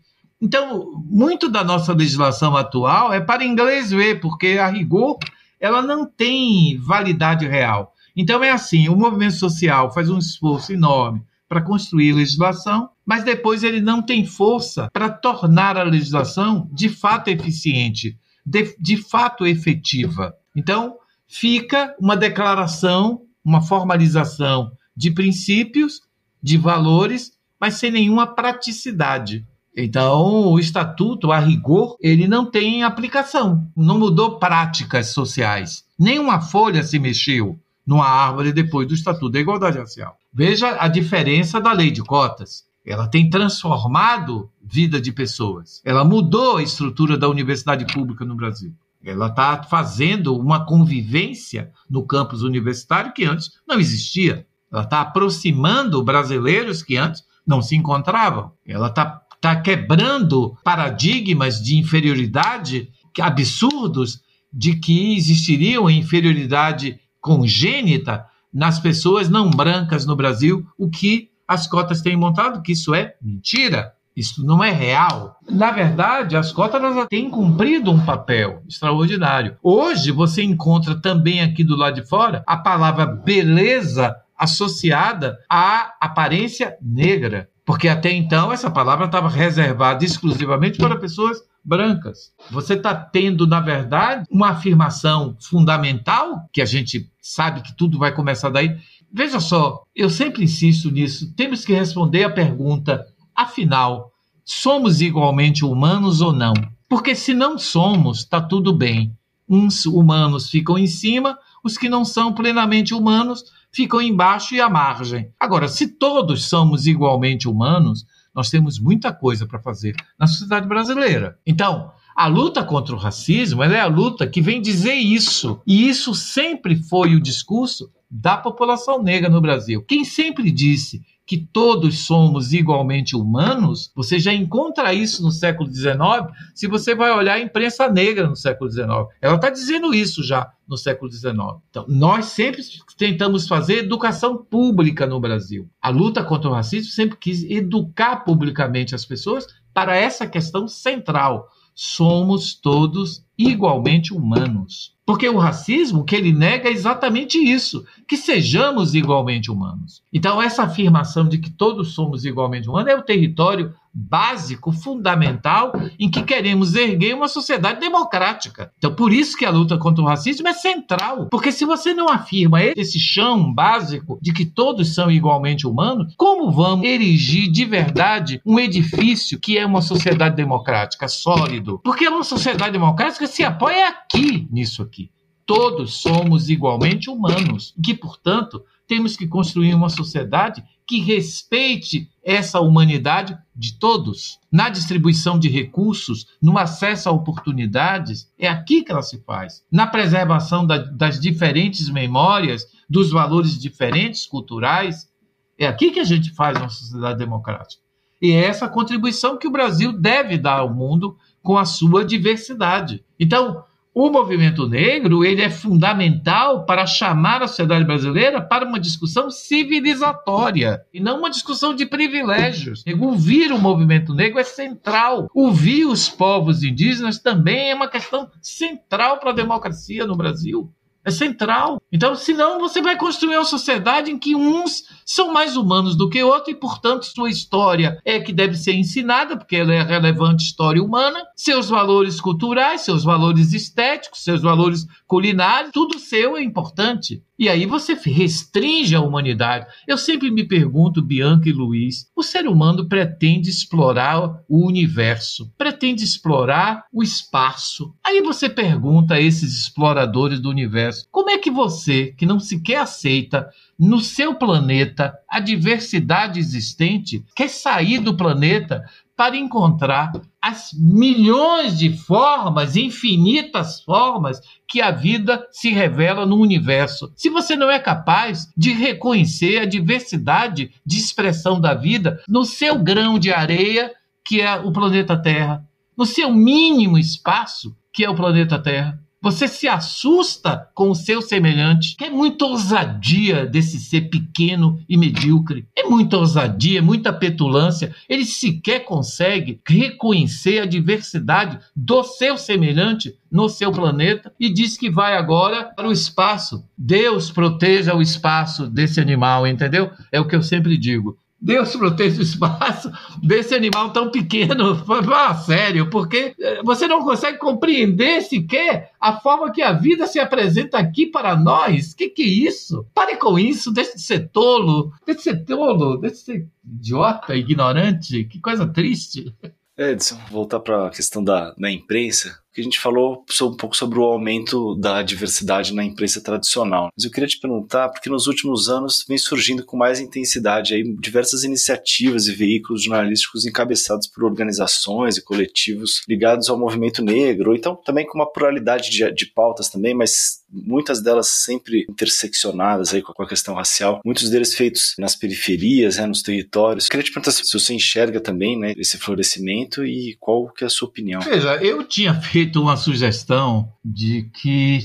Então, muito da nossa legislação atual é para inglês ver, porque a rigor ela não tem validade real. Então é assim, o movimento social faz um esforço enorme para construir legislação, mas depois ele não tem força para tornar a legislação de fato eficiente, de, de fato efetiva. Então, fica uma declaração, uma formalização de princípios, de valores, mas sem nenhuma praticidade. Então, o estatuto, a rigor, ele não tem aplicação, não mudou práticas sociais. Nenhuma folha se mexeu numa árvore depois do Estatuto da Igualdade Racial. Veja a diferença da lei de cotas. Ela tem transformado vida de pessoas. Ela mudou a estrutura da universidade pública no Brasil. Ela está fazendo uma convivência no campus universitário que antes não existia. Ela está aproximando brasileiros que antes não se encontravam. Ela está está quebrando paradigmas de inferioridade absurdos de que existiriam inferioridade congênita nas pessoas não brancas no Brasil, o que as cotas têm montado, que isso é mentira. Isso não é real. Na verdade, as cotas elas têm cumprido um papel extraordinário. Hoje, você encontra também aqui do lado de fora a palavra beleza associada à aparência negra. Porque até então essa palavra estava reservada exclusivamente para pessoas brancas. Você está tendo, na verdade, uma afirmação fundamental, que a gente sabe que tudo vai começar daí. Veja só, eu sempre insisto nisso. Temos que responder a pergunta: afinal, somos igualmente humanos ou não? Porque se não somos, está tudo bem. Uns humanos ficam em cima, os que não são plenamente humanos ficam embaixo e à margem. Agora, se todos somos igualmente humanos, nós temos muita coisa para fazer na sociedade brasileira. Então, a luta contra o racismo é a luta que vem dizer isso. E isso sempre foi o discurso da população negra no Brasil. Quem sempre disse que todos somos igualmente humanos, você já encontra isso no século XIX, se você vai olhar a imprensa negra no século XIX. Ela está dizendo isso já no século XIX. Então, nós sempre tentamos fazer educação pública no Brasil. A luta contra o racismo sempre quis educar publicamente as pessoas para essa questão central. Somos todos igualmente humanos. Porque o racismo que ele nega é exatamente isso, que sejamos igualmente humanos. Então, essa afirmação de que todos somos igualmente humanos é o território básico, fundamental, em que queremos erguer uma sociedade democrática. Então, por isso que a luta contra o racismo é central. Porque se você não afirma esse chão básico de que todos são igualmente humanos, como vamos erigir de verdade um edifício que é uma sociedade democrática, sólido? Porque uma sociedade democrática se apoia aqui, nisso aqui. Todos somos igualmente humanos, que, portanto, temos que construir uma sociedade que respeite essa humanidade de todos. Na distribuição de recursos, no acesso a oportunidades, é aqui que ela se faz. Na preservação da, das diferentes memórias, dos valores diferentes culturais, é aqui que a gente faz uma sociedade democrática. E é essa contribuição que o Brasil deve dar ao mundo com a sua diversidade. Então, o movimento negro ele é fundamental para chamar a sociedade brasileira para uma discussão civilizatória e não uma discussão de privilégios. Ouvir o movimento negro é central. Ouvir os povos indígenas também é uma questão central para a democracia no Brasil. É central. Então, senão você vai construir uma sociedade em que uns são mais humanos do que outros e, portanto, sua história é que deve ser ensinada, porque ela é relevante história humana, seus valores culturais, seus valores estéticos, seus valores culinários, tudo seu é importante. E aí você restringe a humanidade. Eu sempre me pergunto, Bianca e Luiz, o ser humano pretende explorar o universo, pretende explorar o espaço. Aí você pergunta a esses exploradores do universo, como é que você, que não sequer aceita no seu planeta a diversidade existente, quer sair do planeta para encontrar as milhões de formas, infinitas formas que a vida se revela no universo. Se você não é capaz de reconhecer a diversidade de expressão da vida no seu grão de areia, que é o planeta Terra, no seu mínimo espaço, que é o planeta Terra, você se assusta com o seu semelhante. É muita ousadia desse ser pequeno e medíocre. É muita ousadia, é muita petulância. Ele sequer consegue reconhecer a diversidade do seu semelhante no seu planeta e diz que vai agora para o espaço. Deus proteja o espaço desse animal, entendeu? É o que eu sempre digo. Deus proteja o espaço desse animal tão pequeno. Fala sério, porque eh, você não consegue compreender sequer a forma que a vida se apresenta aqui para nós. Que que é isso? Pare com isso, deixe de ser tolo, deixe de ser tolo, deixe de ser idiota, ignorante. Que coisa triste. Edson, voltar para a questão da, da imprensa que a gente falou um pouco sobre o aumento da diversidade na imprensa tradicional. Mas eu queria te perguntar, porque nos últimos anos vem surgindo com mais intensidade aí diversas iniciativas e veículos jornalísticos encabeçados por organizações e coletivos ligados ao movimento negro, então também com uma pluralidade de, de pautas também, mas muitas delas sempre interseccionadas aí com a questão racial, muitos deles feitos nas periferias, né, nos territórios. Queria te perguntar se você enxerga também né, esse florescimento e qual que é a sua opinião. Veja, eu tinha feito feito uma sugestão de que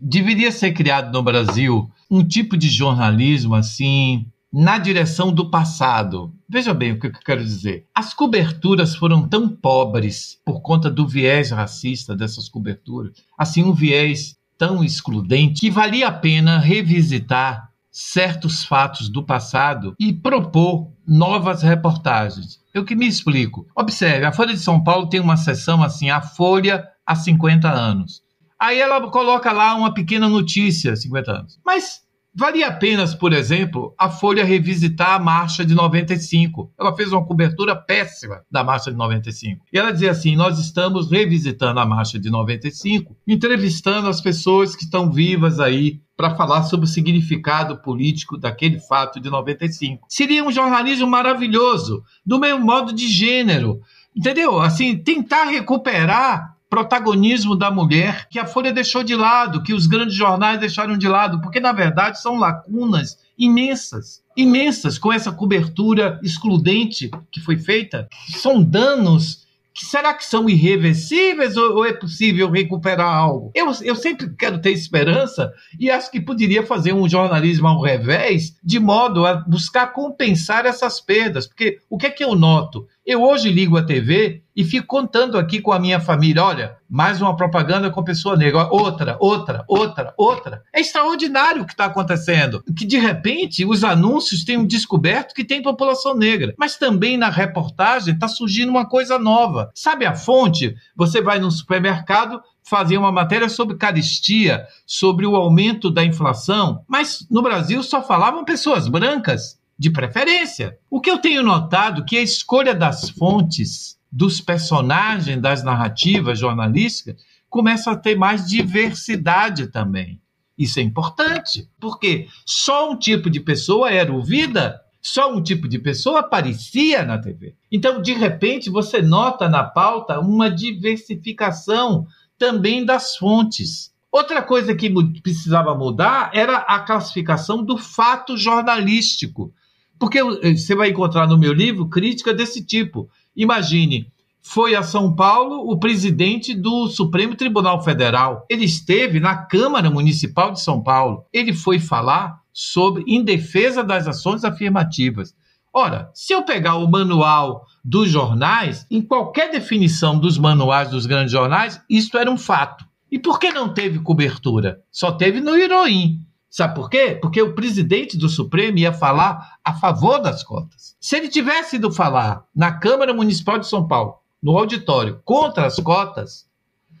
deveria ser criado no Brasil um tipo de jornalismo assim na direção do passado. Veja bem o que eu quero dizer. As coberturas foram tão pobres por conta do viés racista dessas coberturas, assim um viés tão excludente que valia a pena revisitar certos fatos do passado e propor novas reportagens. Eu que me explico. Observe, a Folha de São Paulo tem uma seção assim, a Folha há 50 anos. Aí ela coloca lá uma pequena notícia, 50 anos. Mas valia apenas, por exemplo, a Folha revisitar a marcha de 95. Ela fez uma cobertura péssima da marcha de 95. E ela dizia assim: nós estamos revisitando a marcha de 95, entrevistando as pessoas que estão vivas aí para falar sobre o significado político daquele fato de 95. Seria um jornalismo maravilhoso, do mesmo modo de gênero. Entendeu? Assim, tentar recuperar protagonismo da mulher que a Folha deixou de lado, que os grandes jornais deixaram de lado, porque na verdade são lacunas imensas, imensas com essa cobertura excludente que foi feita, são danos que será que são irreversíveis ou, ou, é possível recuperar algo? Eu, eu sempre quero ter esperança e acho que poderia fazer um jornalismo ao revés, de modo a buscar compensar essas perdas. Porque o que é que eu noto? Eu hoje ligo a TV e fico contando aqui com a minha família: olha, mais uma propaganda com pessoa negra, outra, outra, outra, outra. É extraordinário o que está acontecendo. Que de repente os anúncios tenham descoberto que tem população negra, mas também na reportagem está surgindo uma coisa nova. Sabe a fonte? Você vai no supermercado, fazer uma matéria sobre caristia, sobre o aumento da inflação, mas no Brasil só falavam pessoas brancas de preferência. O que eu tenho notado é que a escolha das fontes dos personagens das narrativas jornalísticas começa a ter mais diversidade também. Isso é importante, porque só um tipo de pessoa era ouvida, só um tipo de pessoa aparecia na TV. Então, de repente, você nota na pauta uma diversificação também das fontes. Outra coisa que precisava mudar era a classificação do fato jornalístico. Porque eh, você vai encontrar no meu livro crítica desse tipo. Imagine, foi a São Paulo o presidente do Supremo Tribunal Federal. Ele esteve na Câmara Municipal de São Paulo. Ele foi falar sobre em defesa das ações afirmativas. Ora, se eu pegar o manual dos jornais, em qualquer definição dos manuais dos grandes jornais, isto era um fato. E por que não teve cobertura? Só teve no Heroin. Sabe por quê? Porque o presidente do Supremo ia falar a favor das cotas. Se ele tivesse ido falar na Câmara Municipal de São Paulo, no auditório, contra as cotas,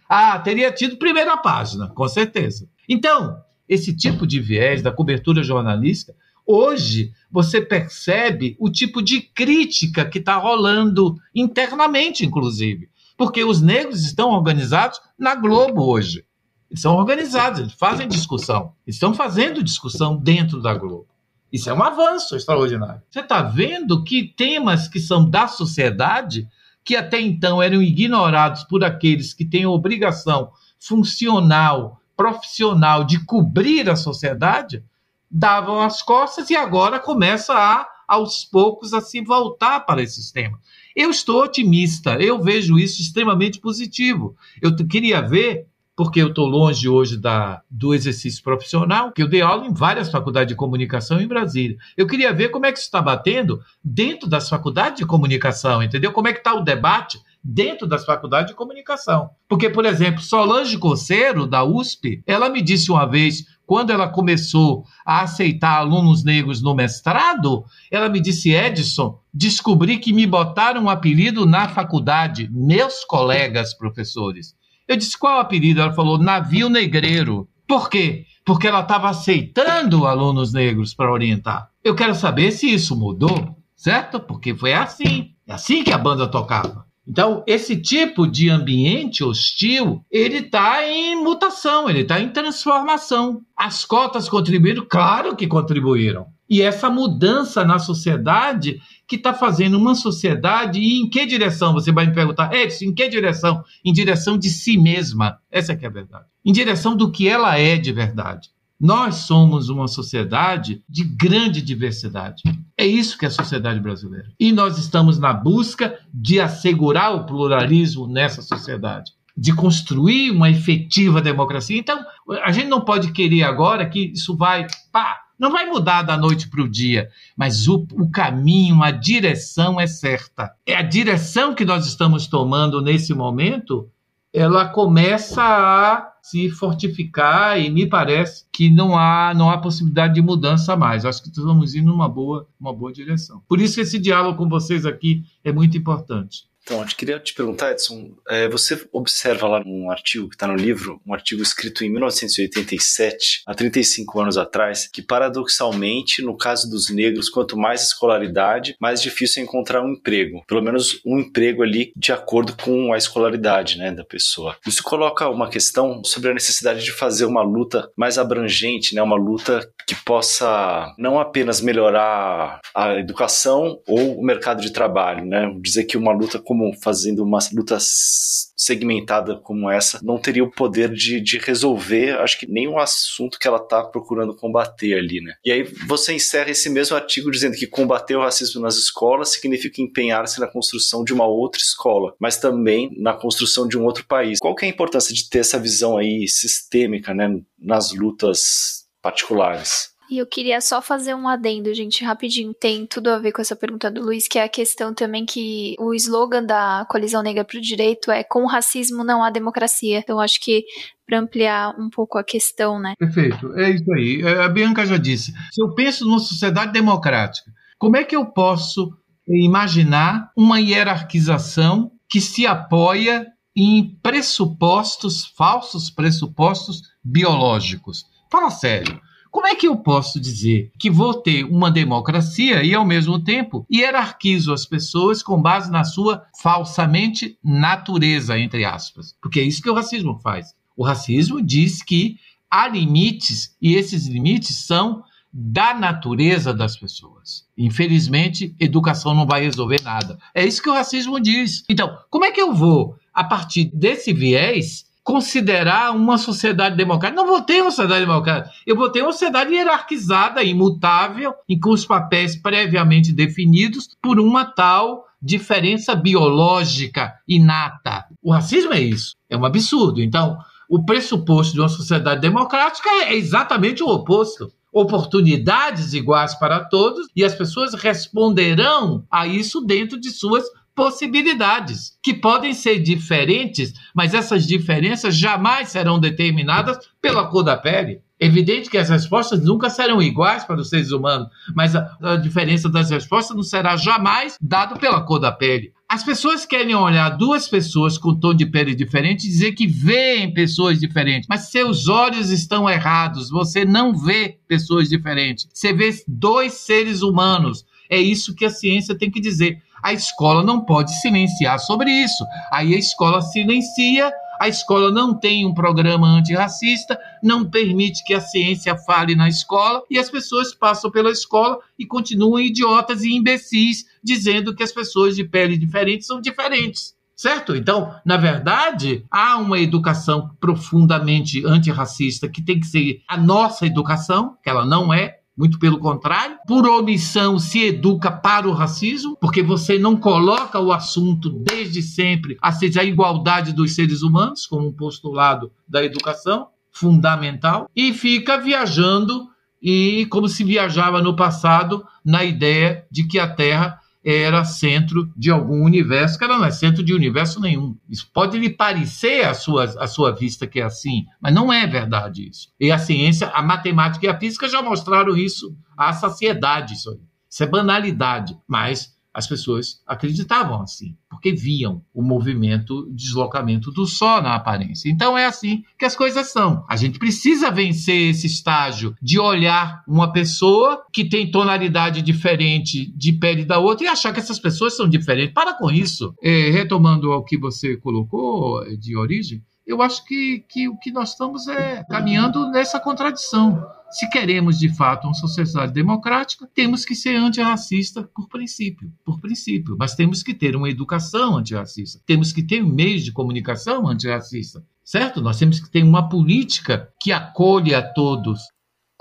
ah, teria tido primeira página, com certeza. Então, esse tipo de viés da cobertura jornalística, hoje você percebe o tipo de crítica que está rolando internamente, inclusive. Porque os negros estão organizados na Globo hoje. Eles são organizados, eles fazem discussão. Estão fazendo discussão dentro da Globo. Isso é um avanço extraordinário. Você está vendo que temas que são da sociedade, que até então eram ignorados por aqueles que têm obrigação funcional, profissional de cobrir a sociedade, davam as costas e agora começa a, aos poucos, a se voltar para esses temas. Eu estou otimista, eu vejo isso extremamente positivo. Eu queria ver porque eu estou longe hoje da, do exercício profissional, que eu dei aula em várias faculdades de comunicação em Brasília. Eu queria ver como é que isso está batendo dentro das faculdades de comunicação, entendeu? Como é que está o debate dentro das faculdades de comunicação. Porque, por exemplo, Solange Coceiro, da USP, ela me disse uma vez, quando ela começou a aceitar alunos negros no mestrado, ela me disse, Edson, descobri que me botaram um apelido na faculdade, meus colegas professores. Eu disse, qual o apelido? Ela falou, navio negreiro. Por quê? Porque ela estava aceitando alunos negros para orientar. Eu quero saber se isso mudou, certo? Porque foi assim. É assim que a banda tocava. Então, esse tipo de ambiente hostil, ele está em mutação, ele está em transformação. As cotas contribuíram? Claro que contribuíram. E essa mudança na sociedade que está fazendo uma sociedade e em que direção? Você vai me perguntar, Edson, em que direção? Em direção de si mesma. Essa é que é a verdade. Em direção do que ela é de verdade. Nós somos uma sociedade de grande diversidade. É isso que é a sociedade brasileira. E nós estamos na busca de assegurar o pluralismo nessa sociedade, de construir uma efetiva democracia. Então, a gente não pode querer agora que isso vai, pá, não vai mudar da noite para o dia, mas o, o, caminho, a direção é certa. É a direção que nós estamos tomando nesse momento, ela começa a se fortificar e me parece que não há não há possibilidade de mudança mais. Acho que estamos indo numa boa uma boa direção. Por isso esse diálogo com vocês aqui é muito importante. Então, eu queria te perguntar, Edson, é, você observa lá num artigo que está no livro, um artigo escrito em 1987, há 35 anos atrás, que paradoxalmente, no caso dos negros, quanto mais escolaridade, mais difícil é encontrar um emprego. Pelo menos um emprego ali de acordo com a escolaridade né, da pessoa. Isso coloca uma questão sobre a necessidade de fazer uma luta mais abrangente, né, uma luta que possa não apenas melhorar a educação ou o mercado de trabalho, né? Dizer que uma luta como como fazendo uma luta segmentada como essa não teria o poder de, de resolver, acho que nem o assunto que ela está procurando combater ali, né? E aí você encerra esse mesmo artigo dizendo que combater o racismo nas escolas significa empenhar-se na construção de uma outra escola, mas também na construção de um outro país. Qual que é a importância de ter essa visão aí sistêmica, né, nas lutas particulares? E eu queria só fazer um adendo, gente, rapidinho. Tem tudo a ver com essa pergunta do Luiz, que é a questão também que o slogan da Colisão Negra para o Direito é com racismo não há democracia. Então acho que para ampliar um pouco a questão, né? Perfeito, é isso aí. É, a Bianca já disse. Se eu penso numa sociedade democrática, como é que eu posso imaginar uma hierarquização que se apoia em pressupostos, falsos pressupostos biológicos? Fala sério. Como é que eu posso dizer que vou ter uma democracia e, ao mesmo tempo, hierarquizo as pessoas com base na sua falsamente natureza, entre aspas? Porque é isso que o racismo faz. O racismo diz que há limites e esses limites são da natureza das pessoas. Infelizmente, educação não vai resolver nada. É isso que o racismo diz. Então, como é que eu vou, a partir desse viés, considerar uma sociedade democrática. Não vou ter uma sociedade democrática. Eu vou ter uma sociedade hierarquizada, imutável, com os papéis previamente definidos por uma tal diferença biológica inata. O racismo é isso. É um absurdo. Então, o pressuposto de uma sociedade democrática é exatamente o oposto oportunidades iguais para todos e as pessoas responderão a isso dentro de suas possibilidades, que podem ser diferentes, mas essas diferenças jamais serão determinadas pela cor da pele. Evidente que as respostas nunca serão iguais para os seres humanos, mas a, a diferença das respostas não será jamais dada pela cor da pele. As pessoas querem olhar duas pessoas com tom de pele diferente e dizer que veem pessoas diferentes, mas seus olhos estão errados. Você não vê pessoas diferentes. Você vê dois seres humanos. É isso que a ciência tem que dizer. A escola não pode silenciar sobre isso. Aí a escola silencia a escola não tem um programa antirracista, não permite que a ciência fale na escola e as pessoas passam pela escola e continuam idiotas e imbecis dizendo que as pessoas de pele diferente são diferentes. Certo? Então, na verdade, há uma educação profundamente antirracista que tem que ser a nossa educação, que ela não é, muito pelo contrário, por omissão se educa para o racismo, porque você não coloca o assunto desde sempre a seja a igualdade dos seres humanos como um postulado da educação fundamental e fica viajando e como se viajava no passado na ideia de que a Terra era centro de algum universo, que ela não é centro de universo nenhum. Isso pode lhe parecer à sua, à sua vista que é assim, mas não é verdade isso. E a ciência, a matemática e a física já mostraram isso à saciedade, isso, aí. isso é banalidade, mas as pessoas acreditavam assim, porque viam o movimento, o deslocamento do Sol na aparência. Então é assim que as coisas são. A gente precisa vencer esse estágio de olhar uma pessoa que tem tonalidade diferente de pele da outra e achar que essas pessoas são diferentes. Para com isso. É, retomando ao que você colocou de origem, eu acho que, que o que nós estamos é caminhando nessa contradição. Se queremos de fato uma sociedade democrática, temos que ser antirracista por princípio, por princípio, mas temos que ter uma educação antirracista, temos que ter meios de comunicação antirracista, certo? Nós temos que ter uma política que acolhe a todos,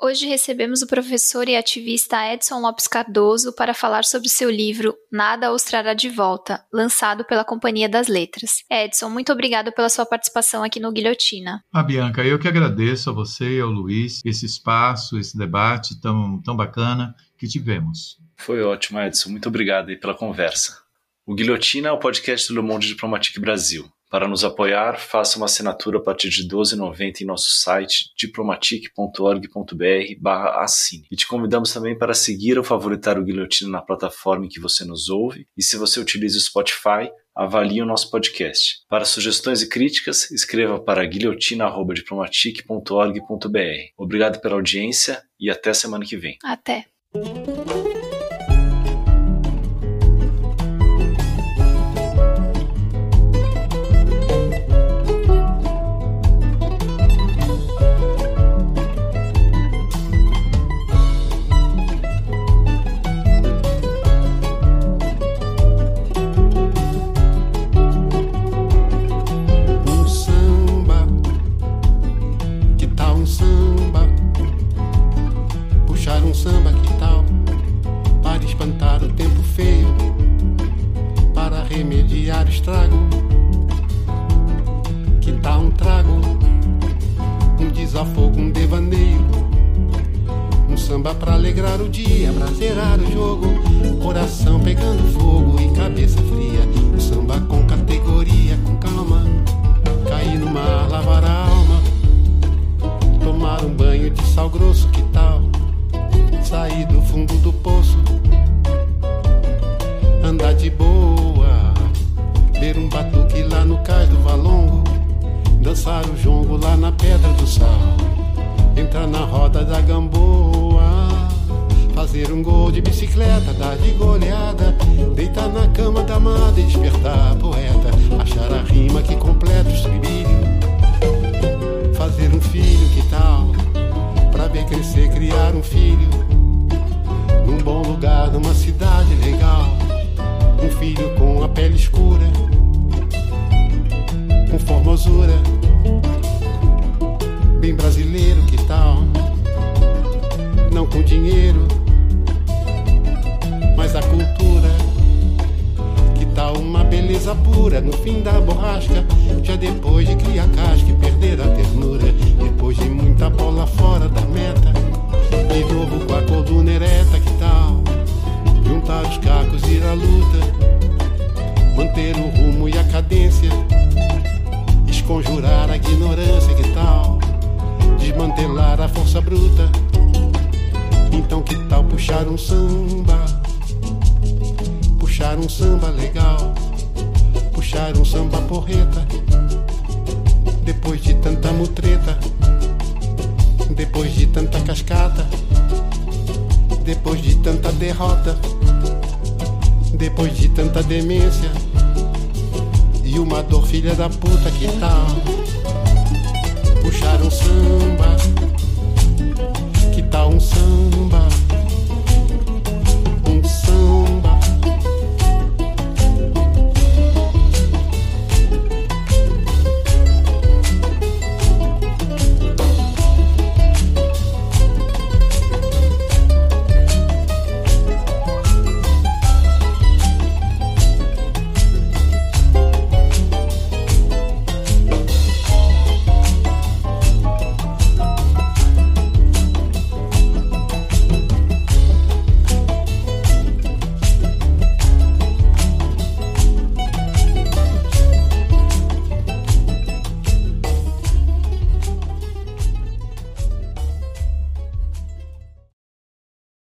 Hoje recebemos o professor e ativista Edson Lopes Cardoso para falar sobre seu livro Nada os Trará de Volta, lançado pela Companhia das Letras. Edson, muito obrigado pela sua participação aqui no Guilhotina. Ah, Bianca, eu que agradeço a você e ao Luiz esse espaço, esse debate tão, tão bacana que tivemos. Foi ótimo, Edson. Muito obrigado aí pela conversa. O Guilhotina é o podcast do Le Monde Diplomatique Brasil. Para nos apoiar, faça uma assinatura a partir de R$ 12,90 em nosso site diplomatic.org.br assine. E te convidamos também para seguir ou favoritar o Guilhotina na plataforma em que você nos ouve. E se você utiliza o Spotify, avalie o nosso podcast. Para sugestões e críticas, escreva para guilhotina.diplomatic.org.br. Obrigado pela audiência e até semana que vem. Até. Pura no fim da borrasca. Já depois de criar casca e perder a ternura. Depois de muita bola fora da meta. De novo com a coluna ereta, que tal? Juntar os cacos e ir à luta. Manter o rumo e a cadência. Esconjurar a ignorância, que tal? Desmantelar a força bruta. Então que tal puxar um samba? Puxar um samba legal, puxar um samba porreta. Depois de tanta mutreta, depois de tanta cascata, depois de tanta derrota, depois de tanta demência. E uma dor filha da puta que tal puxar um samba, que tal um samba?